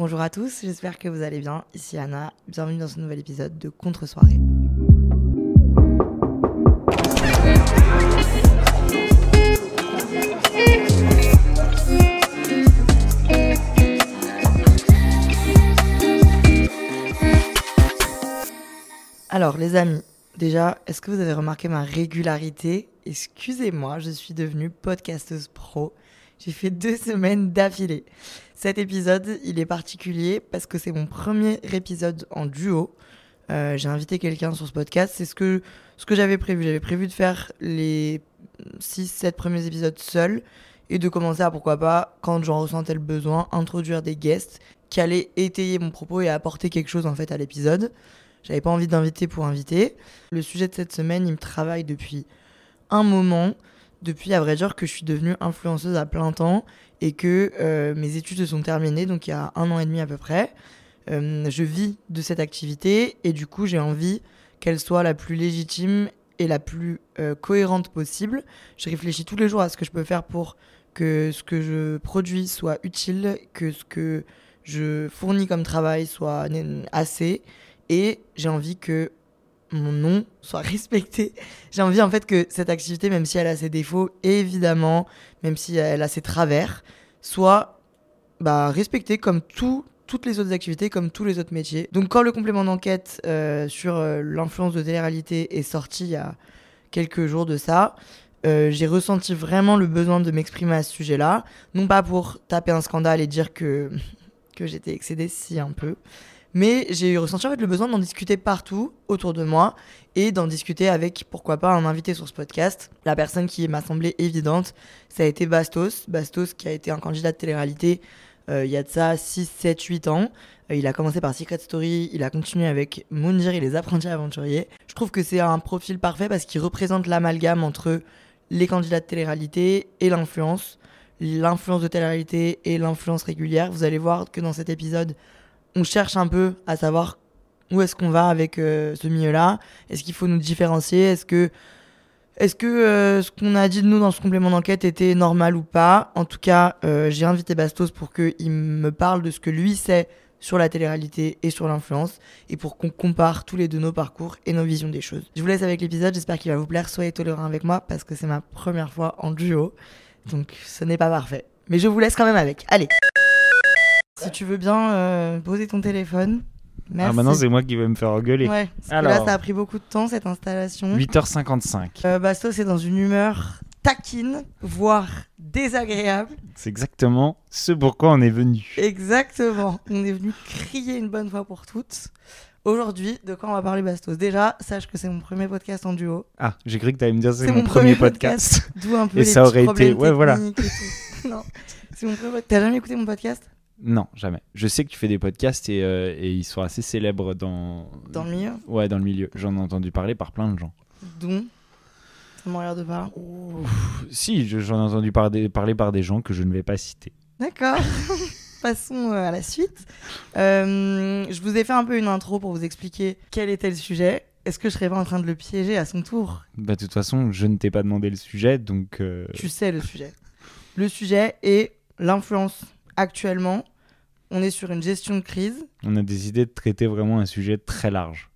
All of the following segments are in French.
Bonjour à tous, j'espère que vous allez bien. Ici Anna, bienvenue dans ce nouvel épisode de Contre-soirée. Alors les amis, déjà, est-ce que vous avez remarqué ma régularité? Excusez-moi, je suis devenue podcasteuse pro. J'ai fait deux semaines d'affilée. Cet épisode, il est particulier parce que c'est mon premier épisode en duo. Euh, j'ai invité quelqu'un sur ce podcast. C'est ce que, ce que j'avais prévu. J'avais prévu de faire les 6-7 premiers épisodes seuls et de commencer à, pourquoi pas, quand j'en ressentais le besoin, introduire des guests qui allaient étayer mon propos et apporter quelque chose en fait à l'épisode. J'avais pas envie d'inviter pour inviter. Le sujet de cette semaine, il me travaille depuis un moment, depuis à vrai dire que je suis devenue influenceuse à plein temps et que euh, mes études se sont terminées, donc il y a un an et demi à peu près. Euh, je vis de cette activité et du coup j'ai envie qu'elle soit la plus légitime et la plus euh, cohérente possible. Je réfléchis tous les jours à ce que je peux faire pour que ce que je produis soit utile, que ce que je fournis comme travail soit assez et j'ai envie que mon nom soit respecté. J'ai envie en fait que cette activité, même si elle a ses défauts, évidemment, même si elle a ses travers, soit bah, respectée comme tout, toutes les autres activités, comme tous les autres métiers. Donc quand le complément d'enquête euh, sur euh, l'influence de télé-réalité est sorti il y a quelques jours de ça, euh, j'ai ressenti vraiment le besoin de m'exprimer à ce sujet-là. Non pas pour taper un scandale et dire que, que j'étais excédée, si un peu, mais j'ai ressenti en fait le besoin d'en discuter partout autour de moi et d'en discuter avec, pourquoi pas, un invité sur ce podcast. La personne qui m'a semblé évidente, ça a été Bastos. Bastos qui a été un candidat de télé-réalité euh, il y a de ça 6, 7, 8 ans. Euh, il a commencé par Secret Story, il a continué avec Moundir et les apprentis aventuriers. Je trouve que c'est un profil parfait parce qu'il représente l'amalgame entre les candidats de télé-réalité et l'influence. L'influence de télé-réalité et l'influence régulière. Vous allez voir que dans cet épisode, on cherche un peu à savoir où est-ce qu'on va avec euh, ce milieu-là. Est-ce qu'il faut nous différencier? Est-ce que, est-ce que euh, ce qu'on a dit de nous dans ce complément d'enquête était normal ou pas? En tout cas, euh, j'ai invité Bastos pour qu'il me parle de ce que lui sait sur la télé-réalité et sur l'influence, et pour qu'on compare tous les deux nos parcours et nos visions des choses. Je vous laisse avec l'épisode, j'espère qu'il va vous plaire, soyez tolérants avec moi, parce que c'est ma première fois en duo, donc ce n'est pas parfait. Mais je vous laisse quand même avec. Allez si tu veux bien euh, poser ton téléphone. Merci. Ah, maintenant, c'est moi qui vais me faire engueuler. Ouais, parce que là, ça a pris beaucoup de temps, cette installation. 8h55. Euh, Bastos est dans une humeur taquine, voire désagréable. C'est exactement ce pourquoi on est venu. Exactement. On est venu crier une bonne fois pour toutes. Aujourd'hui, de quoi on va parler Bastos? Déjà, sache que c'est mon premier podcast en duo. Ah, j'ai cru que tu allais me dire c'est mon, premier podcast. D'où un peu Et les ça aurait été- ouais, voilà. non, c'est mon premier podcast. T'as jamais écouté mon podcast? Non, jamais. Je sais que tu fais des podcasts et, euh, et ils sont assez célèbres dans... Dans le milieu? Ouais, dans le milieu. J'en ai entendu parler par plein de gens. Dont? Ça m'a l'air de pas. Si, je- j'en ai entendu par des- parler par des gens que je ne vais pas citer. D'accord. Passons euh, à la suite. Euh, je vous ai fait un peu une intro pour vous expliquer quel était le sujet. Est-ce que je serais pas en train de le piéger à son tour? Bah, de toute façon, je ne t'ai pas demandé le sujet, donc... euh, Tu sais le sujet. Le sujet est l'influence. Actuellement, on est sur une gestion de crise On a décidé de traiter vraiment un sujet très large.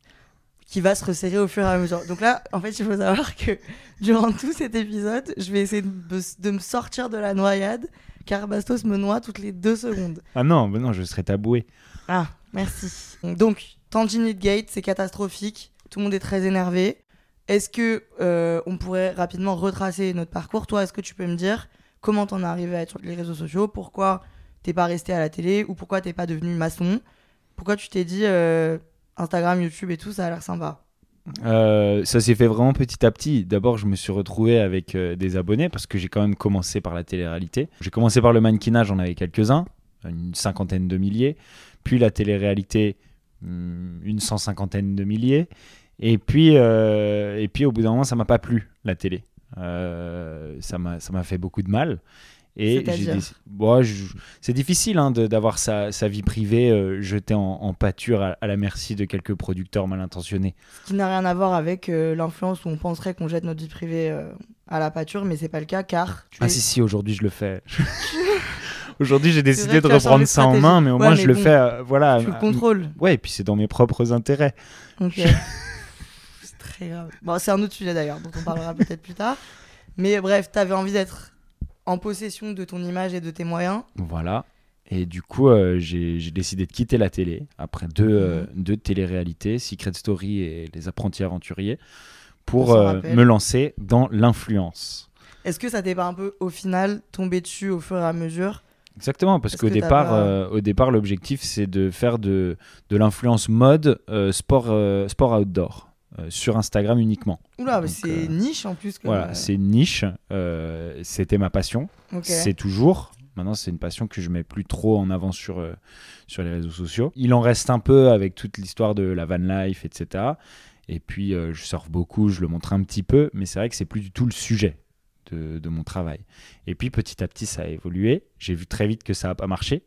qui va se resserrer au fur et à mesure. Donc là, en fait, il faut savoir que durant tout cet épisode, je vais essayer de me, de me sortir de la noyade, car Bastos me noie toutes les deux secondes. Ah non, bah non, je serais taboué. Ah, merci. Donc, Tanginite Gate, c'est catastrophique. Tout le monde est très énervé. Est-ce que euh, on pourrait rapidement retracer notre parcours? Toi, est-ce que tu peux me dire comment t'en es arrivé à être sur les réseaux sociaux? Pourquoi t'es pas resté à la télé Ou pourquoi t'es pas devenu maçon Pourquoi tu t'es dit euh, Instagram, YouTube et tout, ça a l'air sympa Euh, ça s'est fait vraiment petit à petit. D'abord, je me suis retrouvé avec euh, des abonnés parce que j'ai quand même commencé par la télé-réalité. J'ai commencé par le mannequinage, j'en avais quelques-uns, une cinquantaine de milliers. Puis la télé-réalité, hum, une cent cinquantaine de milliers. Et puis, et puis au bout d'un moment, ça m'a pas plu, la télé. Ça m'a fait beaucoup de mal. Et Bon, je- c'est difficile hein, de- d'avoir sa, sa vie privée euh, jetée en, en pâture à, à la merci de quelques producteurs mal intentionnés. Ce qui n'a rien à voir avec euh, l'influence où on penserait qu'on jette notre vie privée euh, à la pâture, mais c'est pas le cas car tu Ah es- si si, aujourd'hui je le fais. aujourd'hui j'ai décidé de reprendre ça en main, mais au Ouais, moins mais je le fais, voilà. tu le contrôles. Ouais, et puis c'est dans mes propres intérêts. Ok. c'est très grave. Bon, c'est un autre sujet d'ailleurs, dont on parlera peut-être plus tard. Mais bref, t'avais envie d'être en possession de ton image et de tes moyens. Voilà. Et du coup, euh, j'ai décidé de quitter la télé après deux, euh, Mhm. deux télé-réalités, Secret Story et Les Apprentis Aventuriers, pour euh, me lancer dans l'influence. Est-ce que ça t'est pas un peu, au final, tombé dessus au fur et à mesure? Exactement, parce qu'au départ, pas- euh, au départ, l'objectif c'est de faire de, de l'influence mode euh, sport, euh, sport outdoor euh, sur Instagram uniquement. Oula, mais c'est euh, niche en plus. Comme, Voilà, c'est niche. euh, C'était ma passion. C'est toujours. Maintenant, c'est une passion que je mets plus trop en avant sur, sur les réseaux sociaux. Il en reste un peu avec toute l'histoire de la van life, etc. Et puis, je surfe beaucoup, je le montre un petit peu, mais c'est vrai que c'est plus du tout le sujet de, de mon travail. Et puis, petit à petit, ça a évolué. J'ai vu très vite que ça n'a pas marché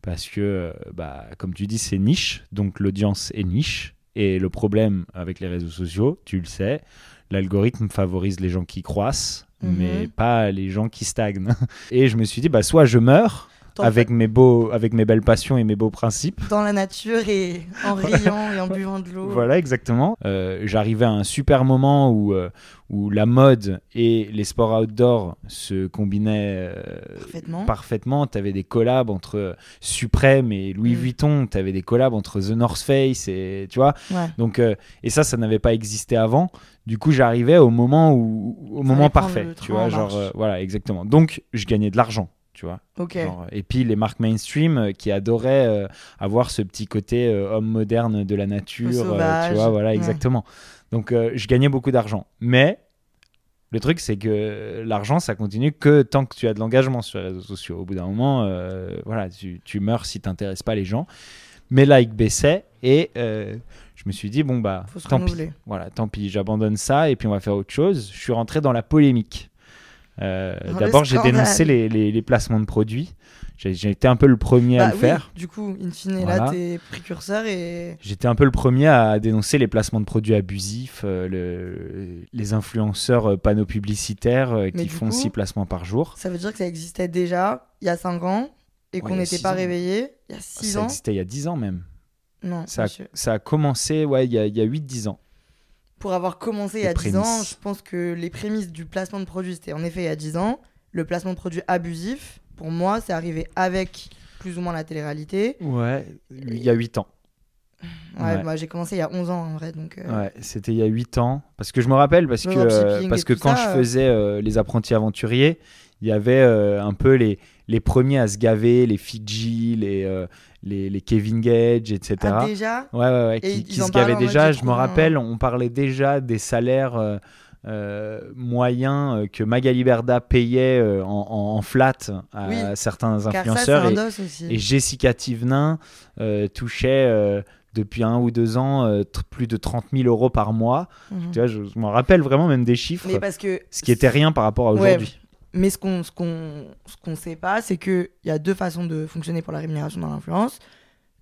parce que, bah, comme tu dis, c'est niche, donc l'audience est niche. Et le problème avec les réseaux sociaux, tu le sais, l'algorithme favorise les gens qui croissent, Mhm. mais pas les gens qui stagnent. Et je me suis dit, bah, soit je meurs avec mes, beaux, avec mes belles passions et mes beaux principes. Dans la nature et en riant et en buvant de l'eau. Voilà, exactement. Euh, J'arrivais à un super moment où, euh, où la mode et les sports outdoor se combinaient euh, Parfaitement. parfaitement. Tu avais des collabs entre Supreme et Louis Mm. Vuitton. Tu avais des collabs entre The North Face et tu vois. Ouais. Donc, et ça, ça n'avait pas existé avant. Du coup, j'arrivais au moment où, au moment parfait. Tu vois, en genre, voilà, exactement. Donc, je gagnais de l'argent. Tu vois. Ok. Genre, et puis les marques mainstream euh, qui adoraient euh, avoir ce petit côté euh, homme moderne de la nature, euh, sauvage, tu vois, voilà, ouais. exactement. Donc euh, je gagnais beaucoup d'argent. Mais le truc, c'est que l'argent, ça continue que tant que tu as de l'engagement sur les réseaux sociaux. Au bout d'un moment, euh, voilà, tu, tu meurs si tu n'intéresses pas les gens. Mes likes baissaient et euh, je me suis dit, bon, bah, tant pis. Voilà, tant pis, j'abandonne ça et puis on va faire autre chose. Je suis rentré dans la polémique. Euh, D'abord, j'ai dénoncé les, les- les placements de produits. J'ai été un peu le premier à Bah le oui, faire. Du coup, in fine, Voilà. là, t'es précurseur et. J'étais un peu le premier à dénoncer les placements de produits abusifs, euh, le- les influenceurs euh, panneaux publicitaires euh, qui font coup, 6 placements par jour. Ça veut dire que ça existait déjà il y a 5 ans et qu'on n'était six pas réveillé il y a 6 Ça ans. existait il y a 10 ans même. Non, Ça a, ça a commencé ouais, il y a, il y a 8-10 ans. Pour avoir commencé il y a 10 ans, prémices. je pense que les prémices du placement de produit, c'était en effet il y a 10 ans. Le placement de produit abusif, pour moi, c'est arrivé avec plus ou moins la télé-réalité. Ouais, il y a 8 ans. Ouais, Ouais. j'ai commencé il y a 11 ans en vrai, donc. euh, Ouais, c'était il y a 8 ans. Parce que je me rappelle, parce Le que, euh, parce que quand ça, je faisais euh, les apprentis aventuriers, il y avait euh, un peu les, les premiers à se gaver, les Fiji, les, euh, les, les Kevin Gage, etc. Ah, déjà? Ouais, ouais, ouais, qui, ils qui se gavaient déjà. Je me rappelle, on parlait déjà des salaires euh, euh, moyens que Magali Berda payait en, en- en flat à Oui, certains ça, influenceurs. et, Jessica Thivenin euh, touchait depuis un ou deux ans euh, plus de 30 000 euros par mois. Mhm. Tu vois, je, je m'en rappelle vraiment même des chiffres, Mais parce que. ce qui était rien par rapport à Ouais, aujourd'hui. Mais ce qu'on ce qu'on ce qu'on sait pas, c'est que il y a deux façons de fonctionner pour la rémunération dans l'influence.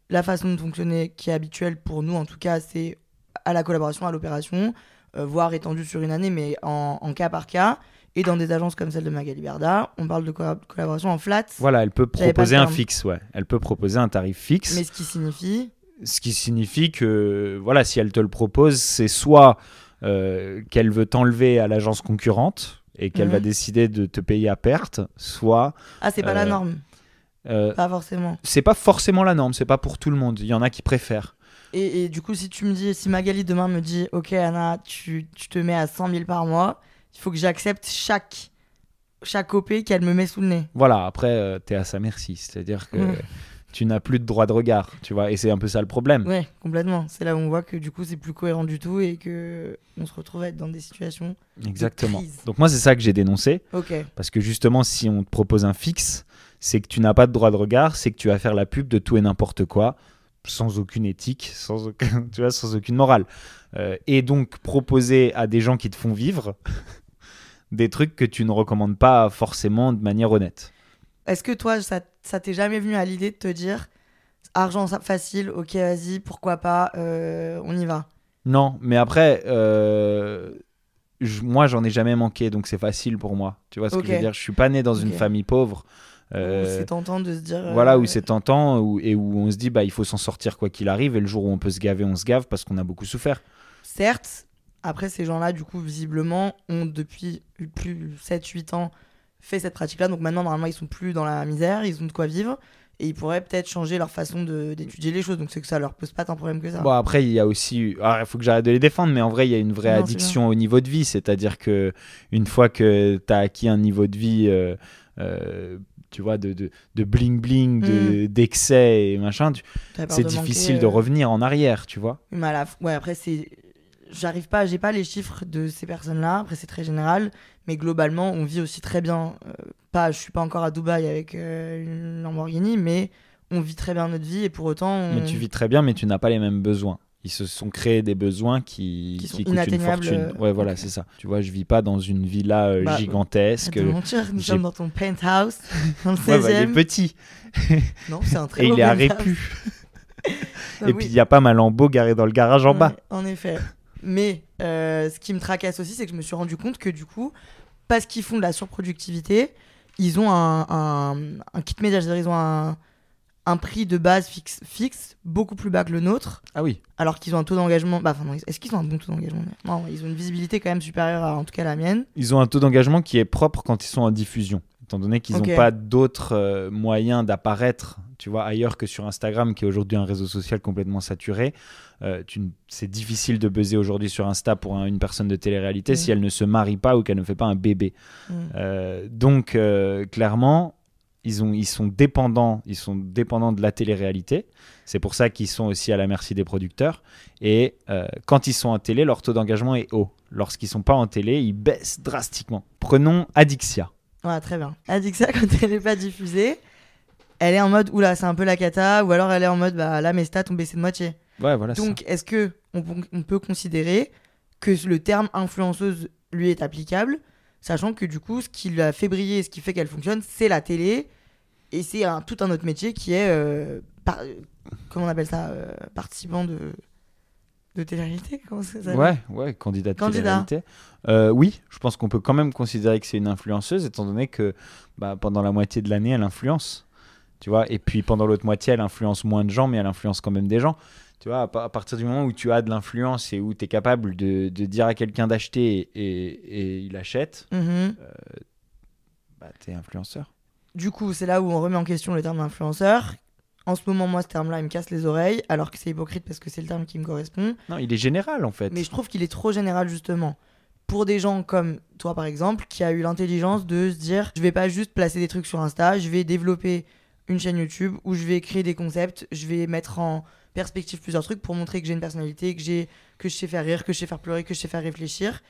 La façon de fonctionner qui est habituelle pour nous, en tout cas, c'est à la collaboration, à l'opération, euh, voire étendue sur une année, mais en, en cas par cas. Et dans des agences comme celle de Magali Berda, on parle de co- collaboration en flat. Voilà, elle peut proposer un fixe, ouais. Elle peut proposer un tarif fixe. Mais ce qui signifie. Ce qui signifie que, voilà, si elle te le propose, c'est soit euh, qu'elle veut t'enlever à l'agence concurrente et qu'elle Mhm. va décider de te payer à perte, soit. Ah, c'est pas la Euh, norme. euh, Pas forcément. c'est pas forcément la norme, c'est pas pour tout le monde. Il y en a qui préfèrent. Et, et du coup, si tu me dis, si Magali demain me dit, ok Anna, tu, tu te mets à 100 000 par mois, il faut que j'accepte chaque, chaque OP qu'elle me met sous le nez. Voilà, après, euh, t'es à sa merci. C'est-à-dire que Mm. Tu n'as plus de droit de regard, tu vois. Et c'est un peu ça le problème. Ouais, complètement. C'est là où on voit que du coup, c'est plus cohérent du tout et que on se retrouve à être dans des situations. Exactement. Donc moi, c'est ça que j'ai dénoncé. Ok. Parce que justement, si on te propose un fixe, c'est que tu n'as pas de droit de regard, c'est que tu vas faire la pub de tout et n'importe quoi, sans aucune éthique, sans, aucun, tu vois, sans aucune morale. Euh, et donc proposer à des gens qui te font vivre des trucs que tu ne recommandes pas forcément de manière honnête. Est-ce que toi, ça, ça t'est jamais venu à l'idée de te dire argent facile, ok, vas-y, pourquoi pas, euh, on y va? Non, mais après, euh, je- moi, j'en ai jamais manqué, donc c'est facile pour moi. Tu vois ce que je veux dire? Je suis pas né dans une famille pauvre. Euh, C'est tentant de se dire. Voilà, où c'est tentant où- et où on se dit bah il faut s'en sortir quoi qu'il arrive et le jour où on peut se gaver, on se gave parce qu'on a beaucoup souffert. Certes, après, ces gens-là, du coup, visiblement, ont depuis plus 7-8 ans fait cette pratique-là. Donc maintenant, normalement, ils sont plus dans la misère, ils ont de quoi vivre. Et ils pourraient peut-être changer leur façon de- d'étudier les choses. Donc c'est que ça leur pose pas tant de problème que ça. Bon après il y a aussi ah, il faut que j'arrête de les défendre mais en vrai il y a une vraie Non, addiction au niveau de vie, c'est-à-dire que une fois que tu as acquis un niveau de vie euh, euh, tu vois de, de, de bling bling, de- d'excès et machin, tu- T'as peur c'est de manquer, difficile de euh, revenir en arrière, tu vois. Mais à la ouais, après, c'est. J'arrive pas, j'ai pas les chiffres de ces personnes-là. Après, c'est très général. Mais globalement, on vit aussi très bien. euh, pas, je suis pas encore à Dubaï avec euh, une Lamborghini, mais on vit très bien notre vie et pour autant. on- Mais tu vis très bien mais tu n'as pas les mêmes besoins. Ils se sont créés des besoins qui, Qui sont coûtent une fortune. euh, Ouais, voilà, c'est ça. Tu vois, je vis pas dans une villa euh, Bah, gigantesque. De mentir, nous j'ai- sommes dans ton penthouse, dans le 16 Ouais, bah, il est petit Non, c'est un très et beau il est à. Répu. Ah et oui. puis il y a pas ma Lambo garée dans le garage en bas. En effet. Mais euh, ce qui me tracasse aussi, c'est que je me suis rendu compte que du coup, parce qu'ils font de la surproductivité, ils ont un, un, un kit média, c'est-à-dire ils ont un, un prix de base fixe, fixe beaucoup plus bas que le nôtre, Ah oui. alors qu'ils ont un taux d'engagement. Bah, enfin, non, est-ce qu'ils ont un bon taux d'engagement Non, ils ont une visibilité quand même supérieure à, en tout cas, la mienne. Ils ont un taux d'engagement qui est propre quand ils sont en diffusion, étant donné qu'ils n'ont pas d'autres euh, moyens d'apparaître, tu vois, ailleurs que sur Instagram, qui est aujourd'hui un réseau social complètement saturé. Euh, c'est difficile de buzzer aujourd'hui sur Insta pour un- une personne de télé-réalité si elle ne se marie pas ou qu'elle ne fait pas un bébé. Mm. Euh, donc euh, clairement, ils, ont, ils sont dépendants, ils sont dépendants de la télé-réalité. C'est pour ça qu'ils sont aussi à la merci des producteurs. Et euh, quand ils sont en télé, leur taux d'engagement est haut. Lorsqu'ils sont pas en télé, ils baissent drastiquement. Prenons Adixia. Ouais, très bien. Ça, quand elle n'est pas diffusée, elle est en mode, oula, c'est un peu la cata, ou alors elle est en mode, bah là, mes stats ont baissé de moitié. Ouais, voilà. Donc, est-ce que on, peut- on peut considérer que le terme influenceuse lui est applicable, sachant que du coup, ce qui l'a fait briller, et ce qui fait qu'elle fonctionne, c'est la télé, et c'est un, tout un autre métier qui est, euh, par- comment on appelle ça, euh, participant de de télé-réalité, comment ça ça. s'appelle? Ouais, ouais, candidat de Candidat. télé-réalité. Euh, oui, je pense qu'on peut quand même considérer que c'est une influenceuse, étant donné que bah, pendant la moitié de l'année, elle influence. Tu vois, et puis pendant l'autre moitié, elle influence moins de gens, mais elle influence quand même des gens. Tu vois, à, pa- à partir du moment où tu as de l'influence et où tu es capable de, de dire à quelqu'un d'acheter et, et il achète, Mhm. bah, tu es influenceur. Du coup, c'est là où on remet en question le terme d'influenceur. En ce moment, moi, ce terme-là, il me casse les oreilles, alors que c'est hypocrite parce que c'est le terme qui me correspond. Non, il est général en fait. Mais je trouve qu'il est trop général, justement. Pour des gens comme toi, par exemple, qui a eu l'intelligence de se dire je vais pas juste placer des trucs sur Insta, je vais développer une chaîne YouTube où je vais créer des concepts, je vais mettre en perspective plusieurs trucs pour montrer que j'ai une personnalité, que, j'ai, que je sais faire rire, que je sais faire pleurer, que je sais faire réfléchir.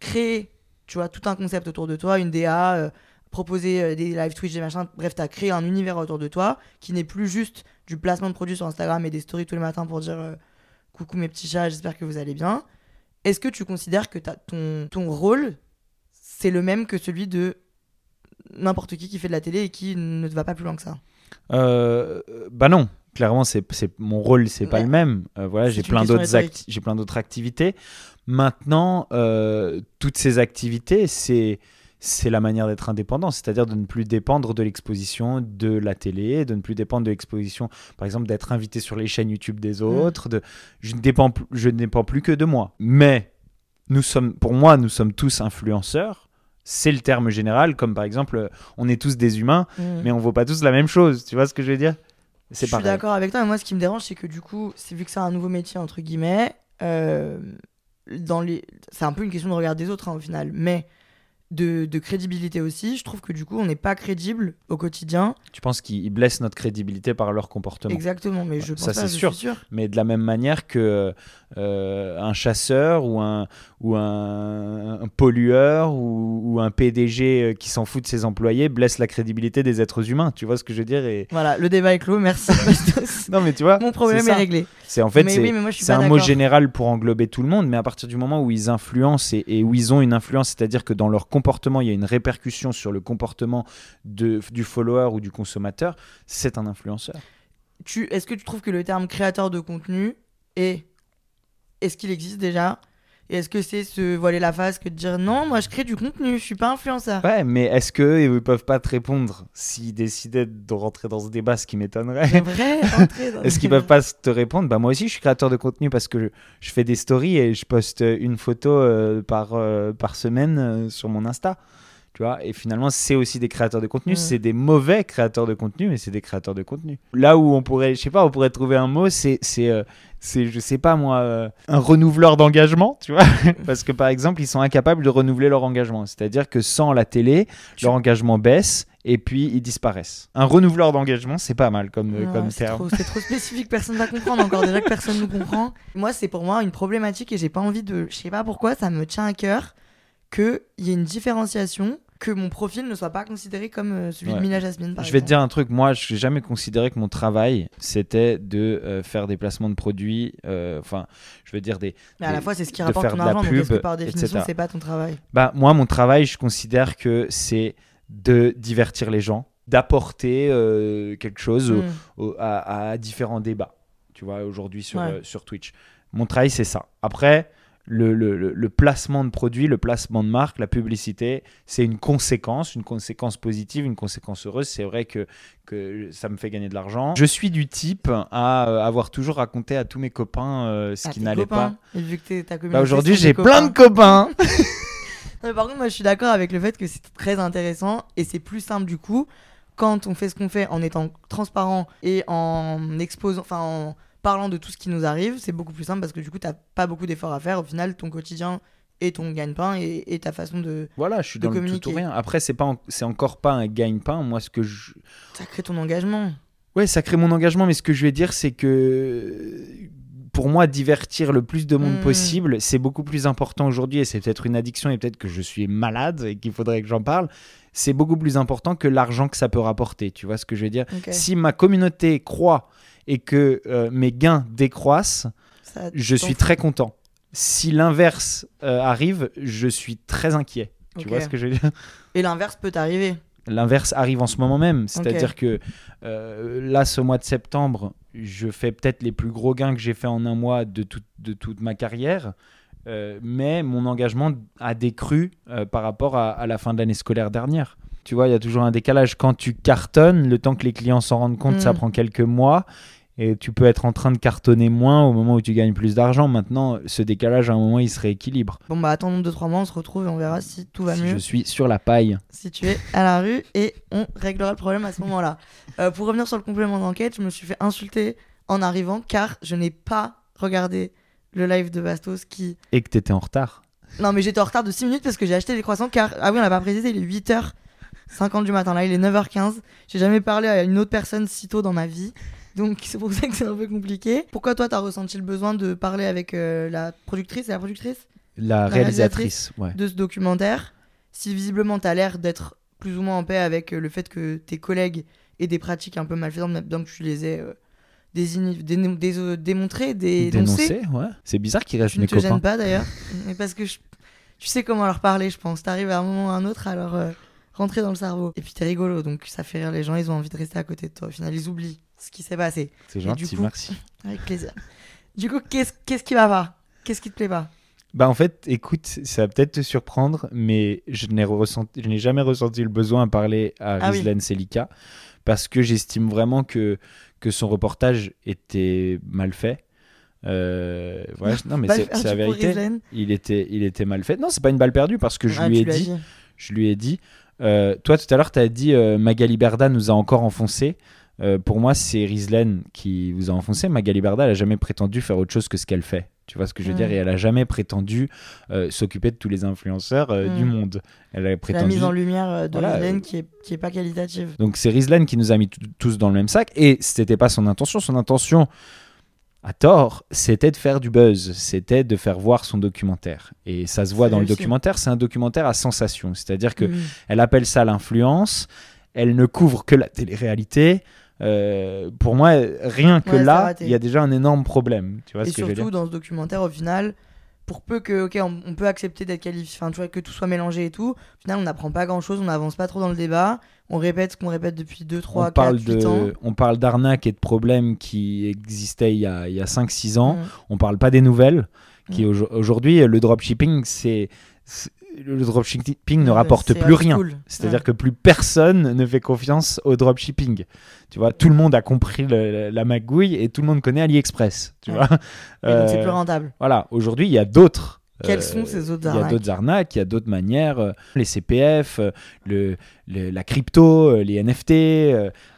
Créer, tu vois, tout un concept autour de toi, une DA, euh, proposer euh, des live Twitch, des machins. Bref, tu as créé un univers autour de toi qui n'est plus juste du placement de produits sur Instagram et des stories tous les matins pour dire euh, coucou mes petits chats, j'espère que vous allez bien. Est-ce que tu considères que ton, ton rôle, c'est le même que celui de n'importe qui qui fait de la télé et qui ne va pas plus loin que ça? Euh, bah non, clairement, c'est, mon rôle, c'est pas le même. Euh, voilà, j'ai plein, d'autres j'ai plein d'autres activités. Maintenant, euh, toutes ces activités, c'est, c'est la manière d'être indépendant, c'est-à-dire de ne plus dépendre de l'exposition de la télé, de ne plus dépendre de l'exposition, par exemple, d'être invité sur les chaînes YouTube Mm. des autres. De, je, ne dépends, je ne dépends plus que de moi. Mais nous sommes, pour moi, nous sommes tous influenceurs. C'est le terme général, comme par exemple, on est tous des humains, mais on vaut pas tous la même chose. Tu vois ce que je veux dire? Je suis d'accord avec toi, mais moi ce qui me dérange, c'est que du coup, c'est vu que c'est un nouveau métier, entre guillemets, euh, dans les... c'est un peu une question de regard des autres hein, au final, mais de, de crédibilité aussi. Je trouve que du coup, on n'est pas crédible au quotidien. Tu penses qu'ils blessent notre crédibilité par leur comportement Exactement, mais je pense Ça, c'est sûr. Mais de la même manière que euh, un chasseur ou un, ou un, un pollueur ou, ou un PDG qui s'en fout de ses employés blesse la crédibilité des êtres humains. Tu vois ce que je veux dire et... Voilà, le débat est clos, merci. Non mais tu vois, Mon problème est réglé. C'est en fait c'est oui, un mot général pour englober tout le monde, mais à partir du moment où ils influencent et, et où ils ont une influence, c'est-à-dire que dans leur comportement il y a une répercussion sur le comportement du follower ou du consommateur, c'est un influenceur. Est-ce que tu trouves que le terme créateur de contenu est. Est-ce qu'il existe déjà? Et est-ce que c'est se voiler la face que de dire non, moi je crée du contenu, je suis pas influenceur Ouais, mais est-ce que ils peuvent pas te répondre s'ils décidaient de rentrer dans ce débat, ce qui C'est m'étonnerait? Vrai, entrer dans Est-ce qu'ils peuvent pas te répondre? Bah moi aussi je suis créateur de contenu parce que je, je fais des stories et je poste une photo euh, par, euh, par semaine euh, sur mon Insta. Tu vois? Et finalement, c'est aussi des créateurs de contenu. Mm. C'est des mauvais créateurs de contenu, mais c'est des créateurs de contenu. Là où on pourrait, je sais pas, on pourrait trouver un mot, c'est, c'est, je sais pas moi, euh, un renouveleur d'engagement, tu vois Parce que par exemple, ils sont incapables de renouveler leur engagement. C'est-à-dire que sans la télé, Tu- leur engagement baisse et puis ils disparaissent. Un renouveleur d'engagement, c'est pas mal comme, Non, comme c'est terme. trop, c'est trop spécifique, personne va comprendre. Encore déjà que personne nous comprend. Moi, c'est pour moi une problématique et j'ai pas envie de. Je sais pas pourquoi, ça me tient à cœur qu'il y ait une différenciation, que mon profil ne soit pas considéré comme euh, celui Ouais. de Mina Jasmine. par Je vais te dire un truc, moi je n'ai jamais considéré que mon travail c'était de euh, faire des placements de produits, euh, enfin je veux dire des... Mais à la fois, c'est ce qui rapporte ton argent, donc est-ce que pub, par définition, c'est pas ton travail Bah moi mon travail je considère que c'est de divertir les gens, d'apporter euh, quelque chose Mm. au- à, à différents débats, tu vois, aujourd'hui sur, Ouais. sur Twitch. Mon travail c'est ça. Après... Le, le- le- placement de produits, le placement de marque, la publicité, c'est une conséquence, une conséquence positive, une conséquence heureuse. C'est vrai que, que ça me fait gagner de l'argent. Je suis du type à euh, avoir toujours raconté à tous mes copains euh, ce qui n'allait pas. copains. Et vu que t'es- ta communauté Bah, Aujourd'hui, j'ai plein de copains. copains. Non, mais par contre, moi, je suis d'accord avec le fait que c'est très intéressant et c'est plus simple du coup quand on fait ce qu'on fait en étant transparent et en exposant, enfin, en parlant de tout ce qui nous arrive. C'est beaucoup plus simple parce que du coup, t'as pas beaucoup d'efforts à faire. Au final, ton quotidien et ton gagne-pain et, et ta façon de. Voilà, je suis dans le tout ou rien. Après, c'est pas, en- c'est encore pas un gagne-pain. Moi, ce que je, Ça crée ton engagement. Ouais, ça crée mon engagement, mais ce que je vais dire, c'est que pour moi, divertir le plus de monde Mm. possible, c'est beaucoup plus important aujourd'hui, et c'est peut-être une addiction, et peut-être que je suis malade et qu'il faudrait que j'en parle. C'est beaucoup plus important que l'argent que ça peut rapporter. Tu vois ce que je veux dire? Si ma communauté croît et que euh, mes gains décroissent, Ça je suis très content. Si l'inverse euh, arrive, je suis très inquiet. Tu vois ce que je veux dire? Et l'inverse peut t'arriver. L'inverse arrive en ce moment même. C'est-à-dire que euh, là, ce mois de septembre, je fais peut-être les plus gros gains que j'ai fait en un mois de, toute- de toute ma carrière. Euh, mais mon engagement a décru euh, par rapport à, à la fin de l'année scolaire dernière. Tu vois, il y a toujours un décalage. Quand tu cartonnes, le temps que les clients s'en rendent compte, ça Mm. prend quelques mois. Et tu peux être en train de cartonner moins au moment où tu gagnes plus d'argent. Maintenant, ce décalage, à un moment, il se rééquilibre. Bon, bah attendons 2-3 mois, on se retrouve et on verra si tout va Si mieux. je suis sur la paille. si tu es à la rue et on réglera le problème à ce moment-là. Euh, pour revenir sur le complément d'enquête, je me suis fait insulter en arrivant car je n'ai pas regardé le live de Bastos qui... Et que tu étais en retard. Non mais j'étais en retard de 6 minutes parce que j'ai acheté des croissants car... Ah oui on l'a pas précisé, il est 8h50 du matin, là il est 9h15. J'ai jamais parlé à une autre personne si tôt dans ma vie. Donc c'est pour ça que c'est un peu compliqué. Pourquoi toi t'as ressenti le besoin de parler avec euh, la productrice et la productrice? La, réalisatrice réalisatrice, ouais. de ce documentaire, si visiblement tu as l'air d'être plus ou moins en paix avec euh, le fait que tes collègues aient des pratiques un peu malfaisantes, même que tu les aies euh, euh, démontrées, dénoncées, Dénoncé, ouais. C'est bizarre qu'il reste tu ne mes te gênes copains. pas d'ailleurs, mais parce que je- tu sais comment leur parler, je pense. T'arrives à un moment ou à un autre à leur euh, rentrer dans le cerveau. Et puis t'es rigolo, donc ça fait rire les gens, ils ont envie de rester à côté de toi. Au final, ils oublient ce qui s'est passé. C'est gentil, du coup- merci. Avec plaisir. Du coup, qu'est-ce qu'est-ce qui va pas? Qu'est-ce qui te plaît pas? Bah en fait, écoute, ça va peut-être te surprendre, mais je n'ai ressenti, je n'ai jamais ressenti le besoin de parler à Ah oui. Rizlan Selika parce que j'estime vraiment que que son reportage était mal fait. Euh, ouais, non mais c'est la vérité. Il était, il était mal fait. Non, c'est pas une balle perdue parce que je Ah, lui ai dit, je lui ai dit. euh, toi, tout à l'heure, tu as dit euh, Magali Berda nous a encore enfoncé. Euh, pour moi, c'est Rizlen qui vous a enfoncé. Magali Berda, elle a jamais prétendu faire autre chose que ce qu'elle fait. Tu vois ce que je veux Mm. dire Et elle a jamais prétendu euh, s'occuper de tous les influenceurs euh, Mm. du monde. Elle a La mise en lumière de Voilà, Rizlen qui est, qui est pas qualitative. Donc c'est Rizlan qui nous a mis tous dans le même sac et c'était pas son intention. Son intention, à tort, c'était de faire du buzz, c'était de faire voir son documentaire. Et ça se voit dans le documentaire, c'est un documentaire à sensation. C'est-à-dire que Mm. elle appelle ça l'influence, elle ne couvre que la télé-réalité. Euh, pour moi, rien que Ouais, là, il y a déjà un énorme problème. Tu vois Et ce que je veux dire surtout, dans ce documentaire, au final, pour peu que, ok, on, on peut accepter d'être qualifié, enfin, tu vois, que tout soit mélangé et tout, au final, on n'apprend pas grand chose, on n'avance pas trop dans le débat, on répète ce qu'on répète depuis 2, 3, on 4, parle 8 ans. on parle d'arnaques et de problèmes qui existaient il y a, il y a 5-6 ans. Mm. On parle pas des nouvelles. Qui aujo- aujourd'hui, le dropshipping, c'est- le dropshipping ne rapporte plus rien. C'est-à-dire Ouais. que plus personne ne fait confiance au dropshipping. Tu vois, tout le monde a compris le- la magouille et tout le monde connaît AliExpress. Tu Ouais. vois. Donc, c'est Euh, plus rentable. voilà. Aujourd'hui, il y a d'autres. Quelles euh, sont ces autres Il y a arnaques d'autres arnaques, il y a d'autres manières. euh, les CPF, euh, le, le- la crypto, les NFT,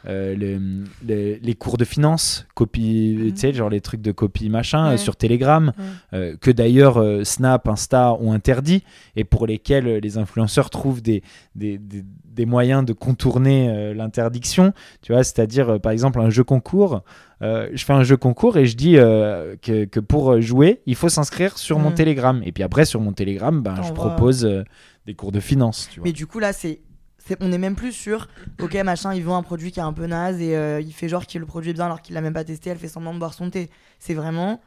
le- le- les cours de finance, copie, tu sais, genre les trucs de copie machin Ouais. sur Telegram, Ouais. que d'ailleurs Snap, Insta ont interdit et pour lesquels les influenceurs trouvent des, des, des- des moyens de contourner l'interdiction. Tu vois, c'est-à-dire par exemple un jeu concours. Euh, je fais un jeu concours et je dis euh, que, que pour jouer, il faut s'inscrire sur mon Mhm. Telegram. Et puis après, sur mon Telegram, ben, je propose euh, des cours de finance. Tu vois. Mais du coup, là, c'est. On est même plus sur, ok, machin, il vend un produit qui est un peu naze et il fait genre qu'il le produit bien alors qu'il l'a même pas testé, elle fait semblant de boire son thé. C'est vraiment.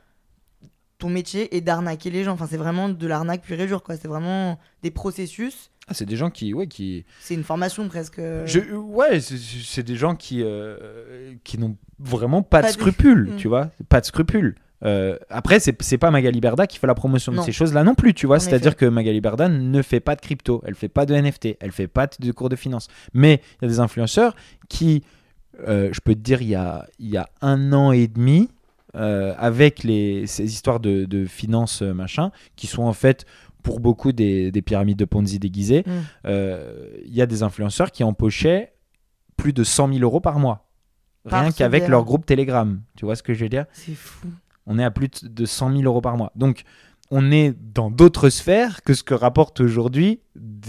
Ton métier est d'arnaquer les gens. Enfin, c'est vraiment de l'arnaque pure et dure, quoi. C'est vraiment des processus. Ah, c'est des gens qui, ouais, qui, C'est une formation presque. Je, ouais, c'est- des gens qui, euh, qui n'ont vraiment pas, Pas de scrupules, Mm. tu vois, pas de scrupules. Euh, après, c'est pas Magali Berda qui fait la promotion de ces choses-là non plus, tu vois. C'est-à-dire que Magali Berda ne fait pas de crypto, elle fait pas de NFT, elle fait pas de cours de finance. Mais il y a des influenceurs qui, euh, je peux te dire, il y a, il y a un an et demi, euh, avec les, ces histoires de, de finance euh, machin, qui sont en fait pour beaucoup des, des pyramides de Ponzi déguisées, Mm. euh, il y a des influenceurs qui empochaient plus de 100 000 euros par mois. Par Rien qu'avec leur groupe Telegram. Tu vois ce que je veux dire? C'est fou. On est à plus de 100 000 euros par mois. Donc, on est dans d'autres sphères que ce que rapporte aujourd'hui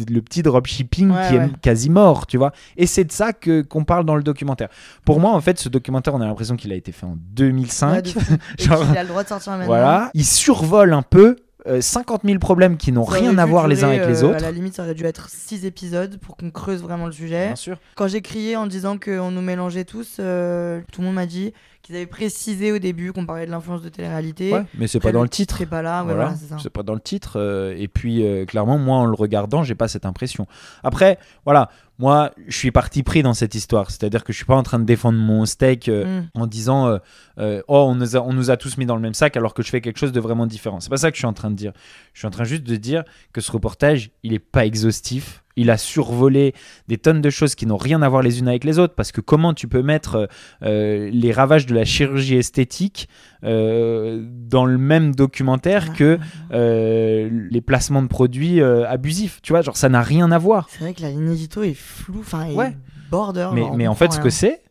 le petit dropshipping Ouais, qui ouais. est quasi mort, tu vois? Et c'est de ça que qu'on parle dans le documentaire. Pour moi, en fait, ce documentaire, on a l'impression qu'il a été fait en 2005. Ouais, de fou. Et Genre- qu'il a le droit de sortir maintenant. voilà. Il survole un peu euh, 50 000 problèmes qui n'ont rien à voir les uns avec les euh, autres. À la limite, ça aurait dû être 6 épisodes pour qu'on creuse vraiment le sujet. Bien sûr. Quand j'ai crié en disant qu'on nous mélangeait tous, euh, tout le monde m'a dit qu'ils avaient précisé au début qu'on parlait de l'influence de télé-réalité. Ouais, mais c'est Après, pas dans le titre. C'est pas là, ouais, Voilà, voilà, c'est pas dans le titre. euh, et puis, euh, clairement, moi, en le regardant, j'ai pas cette impression. Après, voilà, moi, je suis parti pris dans cette histoire. C'est-à-dire que je suis pas en train de défendre mon steak euh, Mm. en disant euh, Oh, on nous, a, on nous a tous mis dans le même sac alors que je fais quelque chose de vraiment différent. C'est pas ça que je suis en train de dire. Je suis en train juste de dire que ce reportage, il est pas exhaustif. Il a survolé des tonnes de choses qui n'ont rien à voir les unes avec les autres. Parce que comment tu peux mettre euh, les ravages de la chirurgie esthétique euh, dans le même documentaire que euh, les placements de produits euh, abusifs. Tu vois, genre ça n'a rien à voir. C'est vrai que la ligne édito est floue, enfin, Ouais. border. mais en fait, ce que c'est,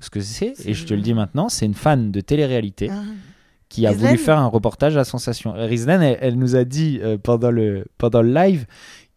ce que c'est, C'est- et je te le dis maintenant, c'est une fan de télé-réalité Ah. qui a Rizlen voulu faire un reportage à sensation. Rizlen, elle, elle nous a dit euh, pendant le pendant le live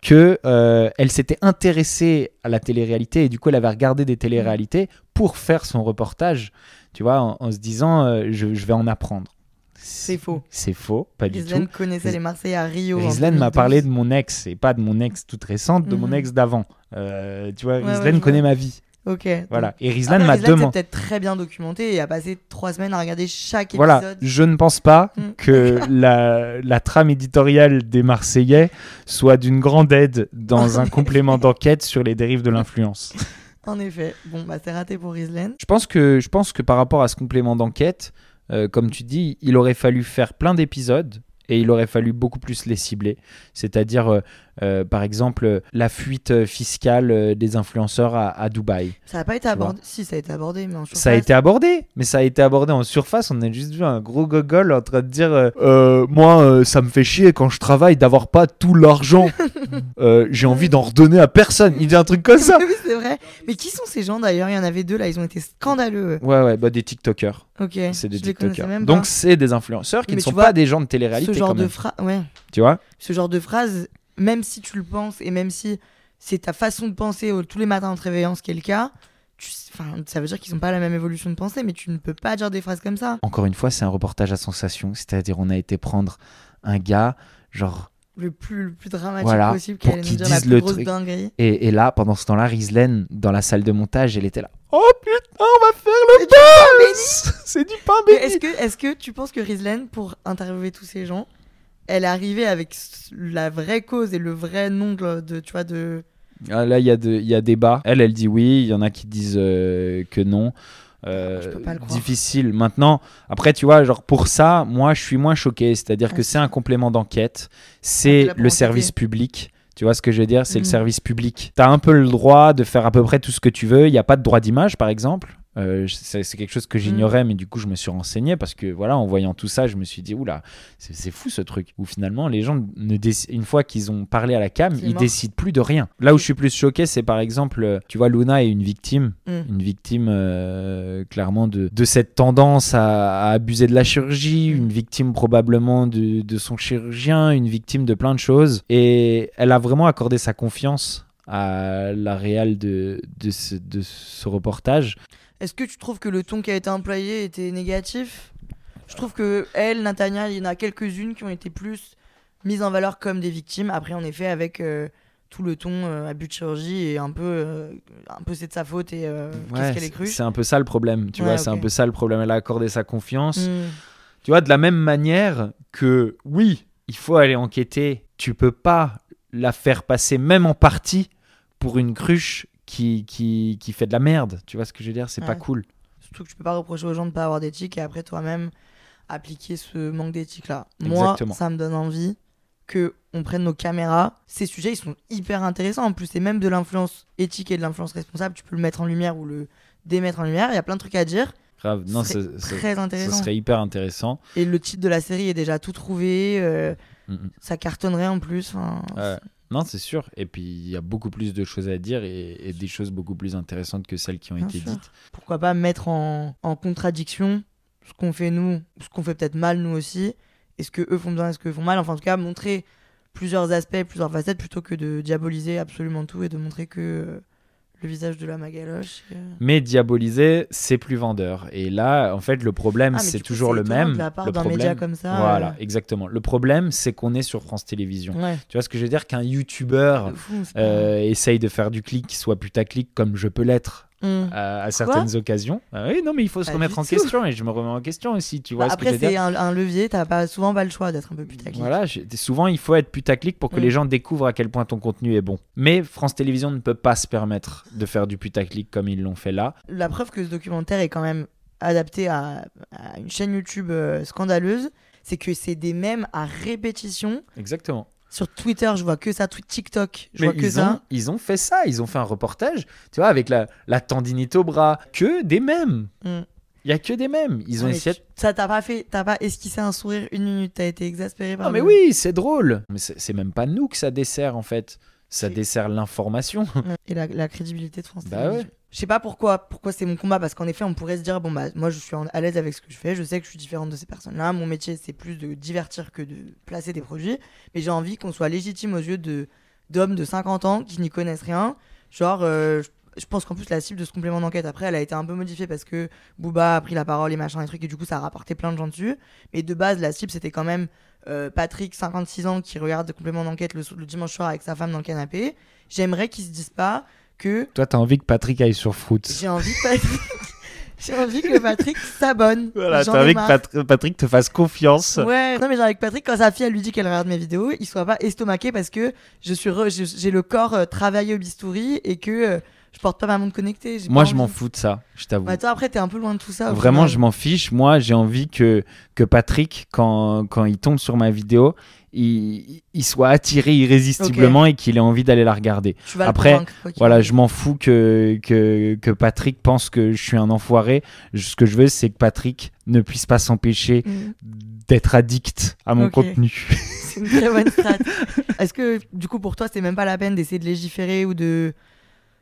que euh, elle s'était intéressée à la télé-réalité et du coup elle avait regardé des télé-réalités pour faire son reportage. Tu vois, en, en se disant euh, je, je vais en apprendre. C'est faux. C'est faux, pas du tout. connaissait les Marseillais à Rio. en Rizlen m'a 2012. parlé de mon ex, et pas de mon ex toute récente, de mon Mhm. ex d'avant. Euh, tu vois, Ouais, connaît vois. ma vie. Ok. Voilà. Et Après, Rizlen m'a demandé. peut-être très bien documenté et a passé trois semaines à regarder chaque Voilà, épisode. je ne pense pas Mm. que la, la trame éditoriale des Marseillais soit d'une grande aide dans un complément d'enquête sur les dérives de l'influence. En effet. Bon, bah c'est raté pour Rizlen. Je pense que, je pense que par rapport à ce complément d'enquête, euh, comme tu dis, il aurait fallu faire plein d'épisodes et il aurait fallu beaucoup plus les cibler. C'est-à-dire euh, Euh, par exemple, la fuite fiscale euh, des influenceurs à, à Dubaï. Ça n'a pas été abordé. Si, ça a été abordé, mais en Ça a surface. été abordé, mais ça a été abordé en surface. On a juste vu un gros gogol en train de dire euh, Euh, Moi, euh, ça me fait chier quand je travaille d'avoir pas tout l'argent. Euh, J'ai envie d'en redonner à personne. Il dit un truc comme ça. oui, c'est vrai. Mais qui sont ces gens d'ailleurs? Il y en avait deux là, ils ont été scandaleux. Ouais, ouais, bah des TikTokers. Ok. C'est des je les connaissais TikTokers. Donc, c'est des influenceurs qui Mais ne sont vois, pas des gens de télé-réalité ce genre quand de phrase, ouais. Tu vois? Ce genre de phrase, même si tu le penses et même si c'est ta façon de penser au- tous les matins en te réveillant, ce qui est le cas, tu, enfin, ça veut dire qu'ils n'ont pas la même évolution de pensée, mais tu ne peux pas dire des phrases comme ça. Encore une fois, c'est un reportage à sensation. C'est-à-dire, on a été prendre un gars, genre. Le plus, le plus dramatique Voilà, possible, qui pour allait nous qu'ils dire la disent plus le grosse truc. dinguerie. Et, et là, pendant ce temps-là, Rizlen, dans la salle de montage, elle était là. Oh putain, on va faire le C'est du pain buzz C'est du pain béni Est-ce que, est que tu penses que Rizlen, pour interviewer tous ces gens, elle est arrivée avec la vraie cause et le vrai nom de, de- tu vois, de... Ah, Là, il y, a de- il y a débat. Elle, elle dit oui. Il y en a qui disent euh, que non. Euh, Je peux pas le difficile. Maintenant, après, tu vois, genre pour ça, moi, je suis moins choqué. C'est-à-dire Ah, que si. c'est un complément d'enquête. Ah, C'est le service public. Tu vois ce que je veux dire? C'est le service public. Tu as un peu le droit de faire à peu près tout ce que tu veux. Il n'y a pas de droit d'image, par exemple. Euh, c'est quelque chose que Mhm. j'ignorais, mais du coup, je me suis renseigné parce que, voilà, en voyant tout ça, je me suis dit, oula, c'est fou ce truc. Où finalement, les gens, ne une fois qu'ils ont parlé à la cam, ils mort. décident plus de rien. Là où je suis plus choqué, c'est par exemple, euh, tu vois, Luna est une victime. Mm. Une victime, euh, clairement, de, de cette tendance à, à abuser de la chirurgie, Mm. une victime probablement de, de son chirurgien, une victime de plein de choses. Et elle a vraiment accordé sa confiance à la réelle de, de, ce, de ce reportage. Est-ce que tu trouves que le ton qui a été employé était négatif? Je trouve que elle, Natania, il y en a quelques-unes qui ont été plus mises en valeur comme des victimes. Après, en effet, avec euh, tout le ton euh, abus de chirurgie et un peu, euh, un peu c'est de sa faute et euh, qu'est-ce qu'elle est crue. c'est un peu ça le problème, tu Ouais, vois, c'est un peu ça le problème. Elle a accordé sa confiance. Hmm. Tu vois, de la même manière que oui, il faut aller enquêter, tu peux pas la faire passer, même en partie, pour une cruche qui, qui, qui fait de la merde. Tu vois ce que je veux dire C'est pas cool. Surtout que tu peux pas reprocher aux gens de pas avoir d'éthique et après toi-même appliquer ce manque d'éthique là. Moi, ça me donne envie que on prenne nos caméras. Ces sujets, ils sont hyper intéressants. En plus, c'est même de l'influence éthique et de l'influence responsable. Tu peux le mettre en lumière ou le démettre en lumière. Il y a plein de trucs à dire. Grave. Non, Ce ce, serait ce- très ce intéressant. serait hyper intéressant. Et le titre de la série est déjà tout trouvé. euh, Mm, mm. ça cartonnerait en plus. Ouais. Non, c'est sûr. Et puis, il y a beaucoup plus de choses à dire et, et des choses beaucoup plus intéressantes que celles qui ont Bien été sûr. dites. Pourquoi pas mettre en, en contradiction ce qu'on fait nous, ce qu'on fait peut-être mal nous aussi, et ce que eux font bien et ce qu'eux font mal. Enfin, en tout cas, montrer plusieurs aspects, plusieurs facettes, plutôt que de diaboliser absolument tout et de montrer que le visage de la magaloche. euh, Mais diaboliser, c'est plus vendeur. Et là, en fait, le problème, Ah, c'est toujours le même. De la part le d'un problème, média comme ça. Voilà, euh, exactement. Le problème, c'est qu'on est sur France Télévisions. Ouais, Tu vois ce que je veux dire? Qu'un pas- euh, essaye de faire du clic qui soit putaclic comme je peux l'être Hum. à, à certaines occasions. Ah oui, non, mais il faut se Pas remettre en tout. question et je me remets en question aussi. Tu vois Bah, ce après, c'est un, un levier, t'as pas, souvent pas le choix d'être un peu putaclic. Voilà, souvent il faut être putaclic pour que Mm. les gens découvrent à quel point ton contenu est bon. Mais France Télévisions ne peut pas se permettre de faire du putaclic comme ils l'ont fait là. la preuve que ce documentaire est quand même adapté à, à une chaîne YouTube euh, scandaleuse, c'est que c'est des mèmes à répétition. Exactement. Sur Twitter, je vois que ça. TikTok, je Mais vois que ils ça. ont, ils ont fait ça, ils ont fait un reportage, tu vois, avec la, la tendinite au bras, que des mèmes. Mm. Il y a que des mèmes. Ils ont Ah, mais essayé. tu- Ça t'a pas fait, t'as pas esquissé un sourire une minute, t'as été exaspéré par Non mais le- oui, c'est drôle. Mais c'est même pas nous que ça dessert en fait. Ça dessert l'information. Et la, la crédibilité de France Bah ouais. Je sais pas pourquoi, pourquoi c'est mon combat, parce qu'en effet, on pourrait se dire, bon, bah, moi, je suis à l'aise avec ce que je fais, je sais que je suis différente de ces personnes-là, mon métier, c'est plus de divertir que de placer des produits, mais j'ai envie qu'on soit légitime aux yeux de d'hommes de 50 ans qui n'y connaissent rien. Genre, euh, je- je pense qu'en plus, la cible de ce complément d'enquête, après, elle a été un peu modifiée parce que Booba a pris la parole et machin et trucs, et du coup, ça a rapporté plein de gens dessus. Mais de base, la cible, c'était quand même euh, Patrick, 56 ans, qui regarde le complément d'enquête le, le dimanche soir avec sa femme dans le canapé. J'aimerais qu'ils se disent pas que Toi, t'as envie que Patrick aille sur Fruits. j'ai envie que Patrick, j'ai envie que Patrick s'abonne. Voilà, t'as envie que Patrick te fasse confiance. Ouais, non mais genre avec Patrick, quand sa fille elle lui dit qu'elle regarde mes vidéos, il soit pas estomaqué parce que je suis re- j'ai le corps euh, travaillé au bistouri et que euh, je porte pas ma montre connectée. Moi, je m'en fous de ça, je t'avoue. Bah, toi, après, t'es un peu loin de tout ça. Vraiment, final. je m'en fiche. Moi, j'ai envie que, que Patrick, quand, quand il tombe sur ma vidéo, il, il soit attiré irrésistiblement et qu'il ait envie d'aller la regarder. Après, Voilà, je m'en fous que, que, que Patrick pense que je suis un enfoiré. Ce que je veux, c'est que Patrick ne puisse pas s'empêcher Mm. d'être addict à mon contenu. C'est une très bonne strat. Est-ce que, du coup, pour toi, c'est même pas la peine d'essayer de légiférer ou de.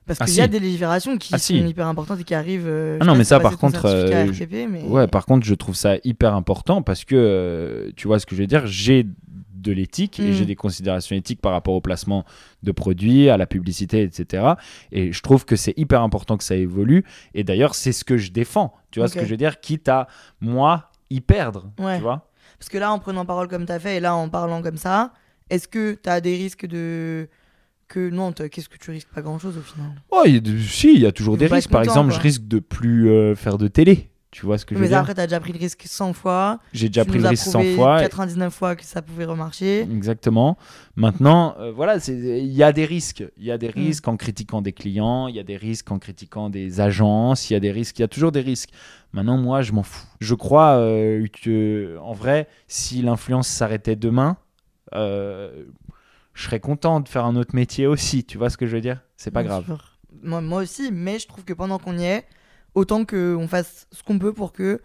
Parce Ah, qu'il y a des légiférations qui Ah, sont si. hyper importantes et qui arrivent. euh, Ah non, mais ça, par contre, euh, mais... Ouais, par contre, je trouve ça hyper important parce que, euh, tu vois ce que je veux dire, j'ai de l'éthique et Mm. j'ai des considérations éthiques par rapport au placement de produits, à la publicité, etc. Et je trouve que c'est hyper important que ça évolue. Et d'ailleurs, c'est ce que je défends. Tu vois ce que je veux dire? Quitte à, moi, y perdre. Ouais. Tu vois? Parce que là, en prenant parole comme t'as fait et là, en parlant comme ça, est-ce que t'as des risques de. Que non, qu'est-ce que tu risques? Pas grand chose au final. Oh, il y a de- si, il y a toujours des risques. Par exemple, quoi. je risque de plus euh, faire de télé. Tu vois ce que je veux mais dire? après, t'as déjà pris le risque 100 fois. J'ai déjà tu pris le risque 100 prouvé fois. 99 fois que ça pouvait remarcher. Exactement. Maintenant, euh, voilà, il y a des risques. Il y a des Mm. risques en critiquant des clients, il y a des risques en critiquant des agences, il y a des risques, il y a toujours des risques. Maintenant, moi, je m'en fous. Je crois euh, que, en vrai, si l'influence s'arrêtait demain, euh, je serais content de faire un autre métier aussi. Tu vois ce que je veux dire? C'est pas Bien grave. sûr. Moi, moi aussi, mais je trouve que pendant qu'on y est, autant qu'on fasse ce qu'on peut pour que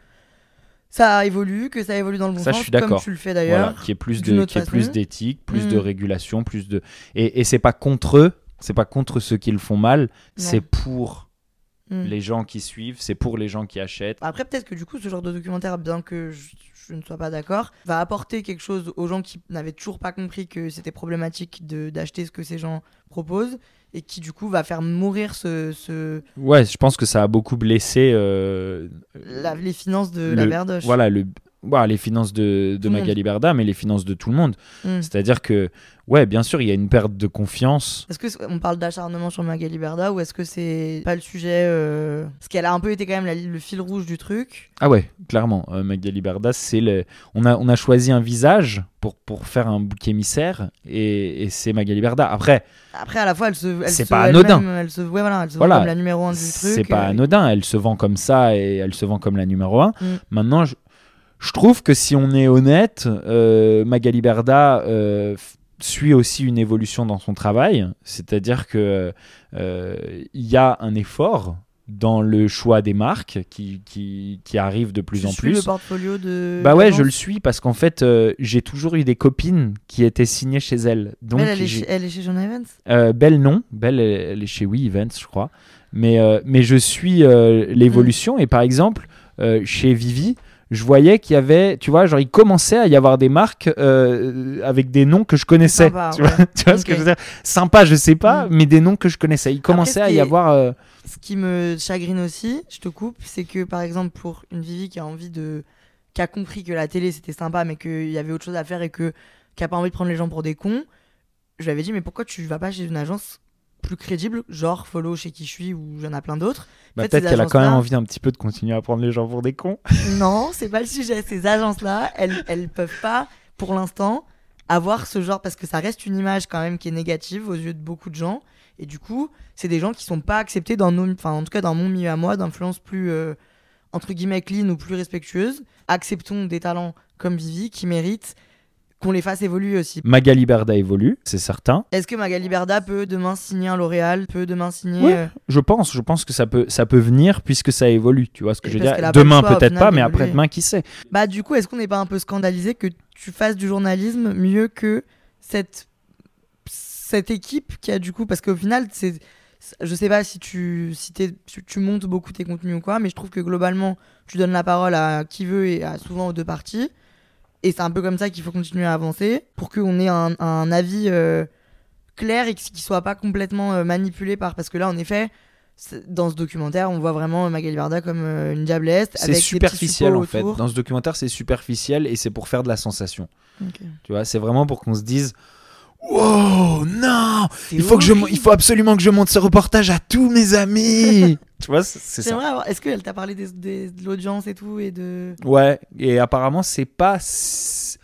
ça évolue, que ça évolue dans le bon Ça, je sens, suis comme d'accord. tu le fais Voilà, d'ailleurs. qui est plus de, autre qui est plus d'éthique, plus de Mm. régulation, plus de et, et c'est pas contre eux, c'est pas contre ceux qui le font mal, c'est pour Mm. les gens qui suivent, c'est pour les gens qui achètent. Après, peut-être que du coup, ce genre de documentaire, bien que je, je ne sois pas d'accord, va apporter quelque chose aux gens qui n'avaient toujours pas compris que c'était problématique de- d'acheter ce que ces gens proposent et qui, du coup, va faire mourir ce, ce- Ouais, je pense que ça a beaucoup blessé euh, la- les finances de le- la berdoche. Voilà, le, voilà, les finances de, de monde. Magali Berda, mais les finances de tout le monde. Mm. C'est-à-dire que, ouais, bien sûr, il y a une perte de confiance. Est-ce que c'est- on parle d'acharnement sur Magali Berda ou est-ce que c'est pas le sujet euh, Parce qu'elle a un peu été quand même la- le fil rouge du truc. Ah ouais, clairement, euh, Magali Berda, c'est le... on a on a choisi un visage pour pour faire un bouc émissaire et, et c'est Magali Berda. Après, Après, à la fois, elle se. C'est pas anodin. Elle se, ouais, voilà, elle se Voilà. voit comme la numéro un du truc. c'est pas euh, anodin, elle se vend comme ça et elle se vend comme la numéro un. Mm. Maintenant, je, je trouve que si on est honnête, euh, Magali Berda euh, suit aussi une évolution dans son travail, c'est-à-dire que euh, il y a un effort dans le choix des marques qui, qui, qui arrive de plus tu en suis plus. le portfolio de. Bah ouais, je le suis parce qu'en fait, euh, j'ai toujours eu des copines qui étaient signées chez elle. Donc, elle, elle, est chez, elle est chez John Evans? Euh, Belle non, Belle elle, est chez We Events je crois. Mais, euh, mais je suis l'évolution et par exemple chez Vivi, je voyais qu'il y avait, tu vois, genre il commençait à y avoir des marques euh, avec des noms que je connaissais. Sympa, tu, ouais. vois, tu vois ce que je veux dire? Sympa, je sais pas, Mm. mais des noms que je connaissais. Il commençait ce à qui y est- avoir. euh, Ce qui me chagrine aussi, je te coupe, c'est que par exemple pour une Vivi qui a envie de. qui a compris que la télé c'était sympa mais qu'il y avait autre chose à faire et que qui a pas envie de prendre les gens pour des cons, je lui avais dit mais pourquoi tu vas pas chez une agence plus crédible, genre Follow chez qui je suis ou j'en ai plein d'autres. bah, fait, Peut-être qu'elle a quand même envie un petit peu de continuer à prendre les gens pour des cons. Non, c'est pas le sujet. Ces agences-là, elles, elles peuvent pas, pour l'instant, avoir ce genre parce que ça reste une image quand même qui est négative aux yeux de beaucoup de gens. Et du coup, c'est des gens qui sont pas acceptés dans nos, enfin en tout cas dans mon milieu à moi, d'influence plus euh, entre guillemets clean ou plus respectueuse. Acceptons des talents comme Vivi qui méritent qu'on les fasse évoluer aussi. Magali Berda évolue, c'est certain. Est-ce que Magali Berda peut demain signer un L'Oréal, peut demain signer Ouais. euh, Je pense, je pense que ça peut, ça peut venir puisque ça évolue. Tu vois ce que Et je veux dire Demain peut-être pas, mais après-demain, qui sait Bah du coup, est-ce qu'on n'est pas un peu scandalisé que tu fasses du journalisme mieux que cette cette équipe qui a du coup parce qu'au final c'est je sais pas si tu si tu montes beaucoup tes contenus ou quoi, mais je trouve que globalement tu donnes la parole à qui veut et à souvent aux deux parties. Et c'est un peu comme ça qu'il faut continuer à avancer pour qu'on ait un, un avis euh, clair et qu'il soit pas complètement euh, manipulé par parce que là en effet dans ce documentaire on voit vraiment Magali Berda comme euh, une diablesse C'est superficiel en fait. Dans ce documentaire, c'est superficiel et c'est pour faire de la sensation. Tu vois, c'est vraiment pour qu'on se dise Wow, non il faut, que je, il faut absolument que je monte ce reportage à tous mes amis Tu vois, c'est ça. Est-ce qu'elle t'a parlé des, des- de l'audience et tout et de. Ouais, et apparemment, c'est pas. si-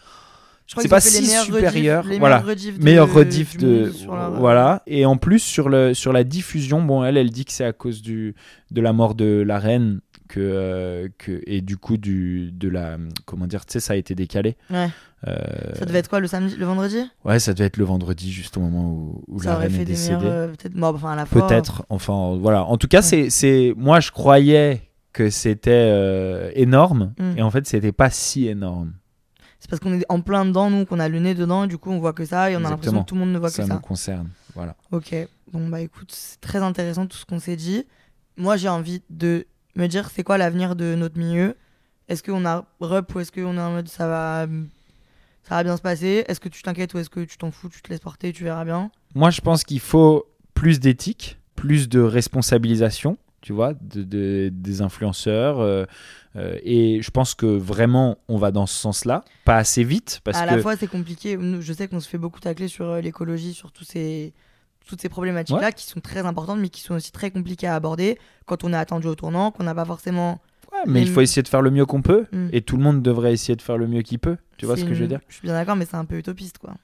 Je crois c'est pas si supérieur. rediff- voilà. rediff de- meilleur rediff de voilà et en plus sur le sur la diffusion bon elle elle dit que c'est à cause du de la mort de la reine que euh, que et du coup du de la comment dire tu sais ça a été décalé Ouais. Euh, Ça devait être quoi le samedi, le vendredi? Ouais ça devait être le vendredi juste au moment où, où Ça la aurait reine fait est des décédée euh, Peut-être. Bon, enfin, à la fois. peut-être enfin voilà en tout cas Ouais. c'est c'est moi je croyais que c'était énorme Mm. et en fait c'était pas si énorme C'est parce qu'on est en plein dedans, nous, qu'on a le nez dedans, et du coup, on voit que ça, et on a l'impression que tout le monde ne voit ça que nous ça. concerne voilà Ok, bon, bah écoute, c'est très intéressant tout ce qu'on s'est dit. Moi, j'ai envie de me dire, c'est quoi l'avenir de notre milieu? Est-ce qu'on a rep ou est-ce qu'on est en mode ça va, ça va bien se passer? Est-ce que tu t'inquiètes ou est-ce que tu t'en fous, tu te laisses porter, tu verras bien? Moi, je pense qu'il faut plus d'éthique, plus de responsabilisation, tu vois, de, de- des influenceurs. euh, euh, et je pense que vraiment, on va dans ce sens-là. Pas assez vite, parce À que. la fois, c'est compliqué. Je sais qu'on se fait beaucoup tacler sur euh, l'écologie, sur tous ces, toutes ces problématiques-là qui sont très importantes, mais qui sont aussi très compliquées à aborder quand on est attendu au tournant, qu'on n'a pas forcément. Ouais, mais il faut essayer de faire le mieux qu'on peut. Mm. Et tout le monde devrait essayer de faire le mieux qu'il peut. Tu vois ce que je veux dire? Je suis bien d'accord, mais c'est un peu utopiste, quoi.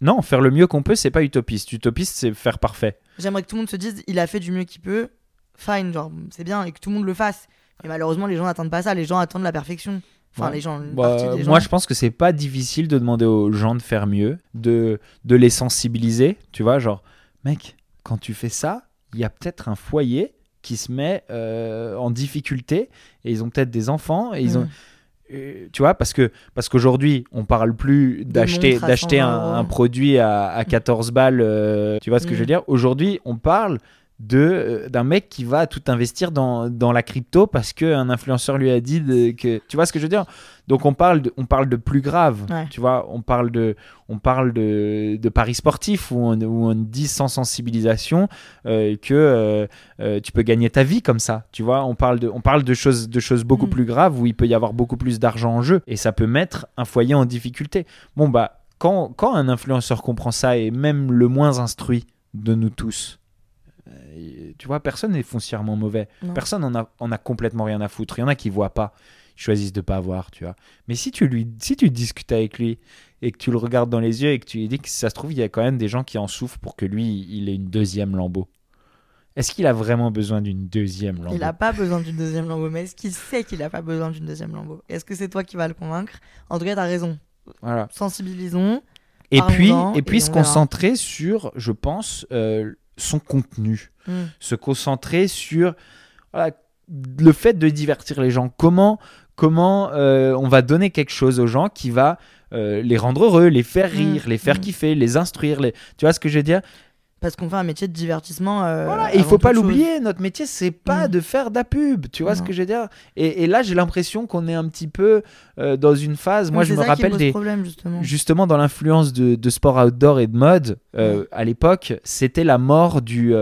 Non, faire le mieux qu'on peut, c'est pas utopiste. Utopiste, c'est faire parfait. J'aimerais que tout le monde se dise, il a fait du mieux qu'il peut, fine, genre, c'est bien, et que tout le monde le fasse. Mais malheureusement, les gens n'attendent pas ça, les gens attendent la perfection. Enfin, Ouais. les gens, Bah, des moi, gens. je pense que c'est pas difficile de demander aux gens de faire mieux, de, de les sensibiliser. Tu vois, genre, mec, quand tu fais ça, il y a peut-être un foyer qui se met euh, en difficulté et ils ont peut-être des enfants et ils ont. Mm. euh, tu vois, parce que parce qu'aujourd'hui, on parle plus d'acheter d'acheter 120 un, produit à, à 14 balles. euh, tu vois ce que Mm. je veux dire? Aujourd'hui, on parle de euh, d'un mec qui va tout investir dans, dans la crypto parce qu'un influenceur lui a dit de- que tu vois ce que je veux dire? Donc on parle de, on parle de plus grave Ouais. tu vois? On parle de on parle de, de paris sportifs où on, où on dit sans sensibilisation euh, que euh, euh, tu peux gagner ta vie comme ça tu vois? On parle de on parle de choses de choses beaucoup Mm. plus graves où il peut y avoir beaucoup plus d'argent en jeu et ça peut mettre un foyer en difficulté bon bah quand, quand un influenceur comprend ça et même le moins instruit de nous tous euh, tu vois, personne n'est foncièrement mauvais. Non. Personne en a, en a complètement rien à foutre. Il y en a qui voient pas, ils choisissent de pas voir, tu vois. Mais si tu lui, si tu discutes avec lui et que tu le regardes dans les yeux et que tu lui dis que si ça se trouve, il y a quand même des gens qui en souffrent pour que lui, il ait une deuxième lambeau. Est-ce qu'il a vraiment besoin d'une deuxième lambeau? Il n'a pas besoin d'une deuxième lambeau, mais est-ce qu'il sait qu'il n'a pas besoin d'une deuxième lambeau? Est-ce que c'est toi qui vas le convaincre? En tout cas, tu as raison. Voilà. Sensibilisons. Et puis, et puis et se verra. concentrer sur, je pense, euh, son contenu. Mm. se concentrer sur voilà, le fait de divertir les gens. Comment, comment euh, on va donner quelque chose aux gens qui va euh, les rendre heureux, les faire Mm, rire, les faire mm. kiffer, les instruire. Les... Tu vois ce que je veux dire? Parce qu'on fait un métier de divertissement. euh, Voilà, et il faut pas l'oublier. Notre métier, c'est pas Mm. de faire de la pub. Tu vois ce que je veux dire? Et, et là, j'ai l'impression qu'on est un petit peu euh, dans une phase. Moi, je me rappelle des, problème, justement. justement dans l'influence de, de sport outdoor et de mode euh, à l'époque c'était la mort du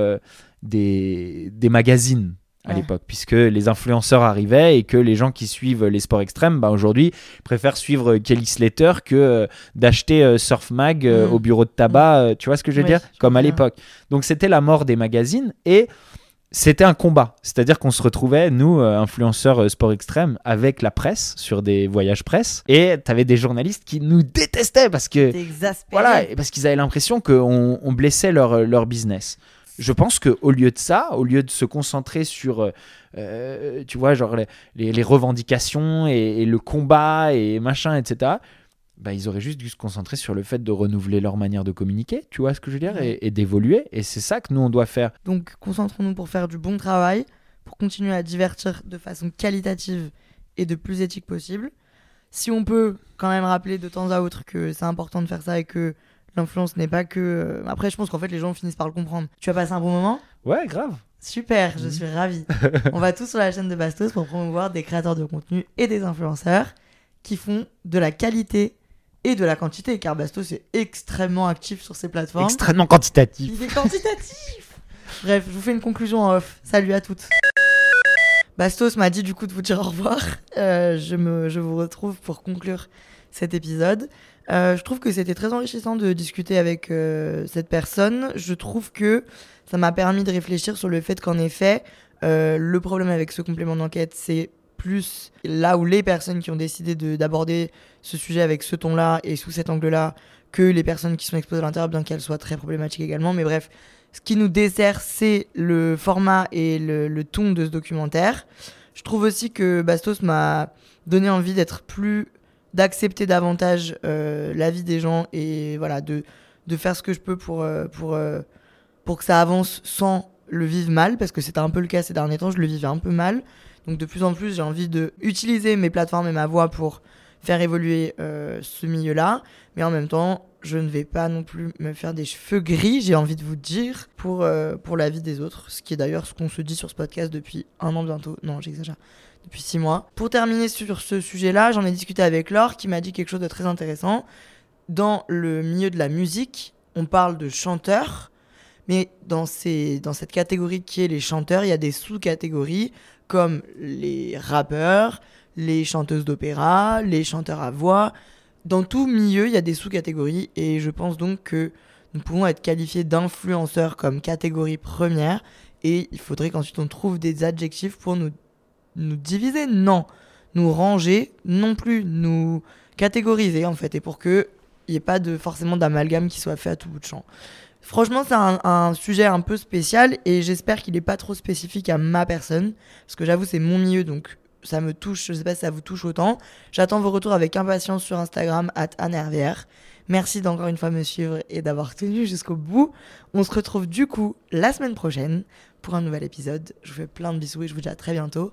des, des magazines à Ouais. l'époque puisque les influenceurs arrivaient et que les gens qui suivent les sports extrêmes bah, aujourd'hui préfèrent suivre Kelly Slater que euh, d'acheter euh, Surf Mag euh, Mm. au bureau de tabac euh, tu vois ce que je veux Oui, dire? comme à l'époque donc c'était la mort des magazines et c'était un combat, c'est-à-dire qu'on se retrouvait, nous, euh, influenceurs euh, sport extrême, avec la presse sur des voyages presse, et t'avais des journalistes qui nous détestaient parce que voilà, parce qu'ils avaient l'impression qu'on on blessait leur, leur business. Je pense qu'au lieu de ça, au lieu de se concentrer sur, euh, euh, tu vois, genre les, les- les revendications et, et le combat et machin, etc., bah, ils auraient juste dû se concentrer sur le fait de renouveler leur manière de communiquer, tu vois ce que je veux dire, et, et d'évoluer. Et c'est ça que nous, on doit faire. Donc concentrons-nous pour faire du bon travail, pour continuer à divertir de façon qualitative et de plus éthique possible. Si on peut quand même rappeler de temps à autre que c'est important de faire ça et que l'influence n'est pas que... euh, Après, je pense qu'en fait, les gens finissent par le comprendre. Tu as passé un bon moment? Ouais, grave. Super, je suis ravie. on va tous sur la chaîne de Bastos pour promouvoir des créateurs de contenu et des influenceurs qui font de la qualité et de la quantité, car Bastos est extrêmement actif sur ces plateformes. Extrêmement quantitatif. Il est quantitatif Bref, je vous fais une conclusion en off. Salut à toutes. Bastos m'a dit du coup de vous dire au revoir. Euh, je, me, je vous retrouve pour conclure cet épisode. Euh, je trouve que c'était très enrichissant de discuter avec euh, cette personne. Je trouve que ça m'a permis de réfléchir sur le fait qu'en effet, euh, le problème avec ce complément d'enquête, c'est plus là où les personnes qui ont décidé de- d'aborder ce sujet avec ce ton-là et sous cet angle-là que les personnes qui sont exposées à l'intérieur, bien qu'elles soient très problématiques également. Mais bref, ce qui nous dessert, c'est le format et le ton de ce documentaire. Je trouve aussi que Bastos m'a donné envie d'être plus d'accepter davantage euh, la vie des gens et voilà de, de faire ce que je peux pour, euh, pour, euh, pour que ça avance sans le vivre mal parce que c'était un peu le cas ces derniers temps je le vivais un peu mal. Donc de plus en plus j'ai envie de utiliser mes plateformes et ma voix pour faire évoluer euh, ce milieu là mais en même temps je ne vais pas non plus me faire des cheveux gris j'ai envie de vous dire pour, pour la vie des autres. Ce qui est d'ailleurs ce qu'on se dit sur ce podcast depuis un an bientôt. Non j'exagère depuis six mois. Pour terminer sur ce sujet-là, j'en ai discuté avec Laure qui m'a dit quelque chose de très intéressant. Dans le milieu de la musique, on parle de chanteurs, mais dans, ces, dans cette catégorie qui est les chanteurs, il y a des sous-catégories comme les rappeurs, les chanteuses d'opéra, les chanteurs à voix. Dans tout milieu, il y a des sous-catégories et je pense donc que nous pouvons être qualifiés d'influenceurs comme catégorie première et il faudrait qu'ensuite on trouve des adjectifs pour nous nous diviser, non. Nous ranger, non plus. Nous catégoriser, en fait. Et pour que il n'y ait pas de, forcément d'amalgame qui soit fait à tout bout de champ. Franchement, c'est un, sujet un peu spécial et j'espère qu'il n'est pas trop spécifique à ma personne. Parce que j'avoue, c'est mon milieu, donc ça me touche. Je sais pas si ça vous touche autant. J'attends vos retours avec impatience sur Instagram, at. Merci d'encore une fois me suivre et d'avoir tenu jusqu'au bout. On se retrouve du coup la semaine prochaine pour un nouvel épisode. Je vous fais plein de bisous et je vous dis à très bientôt.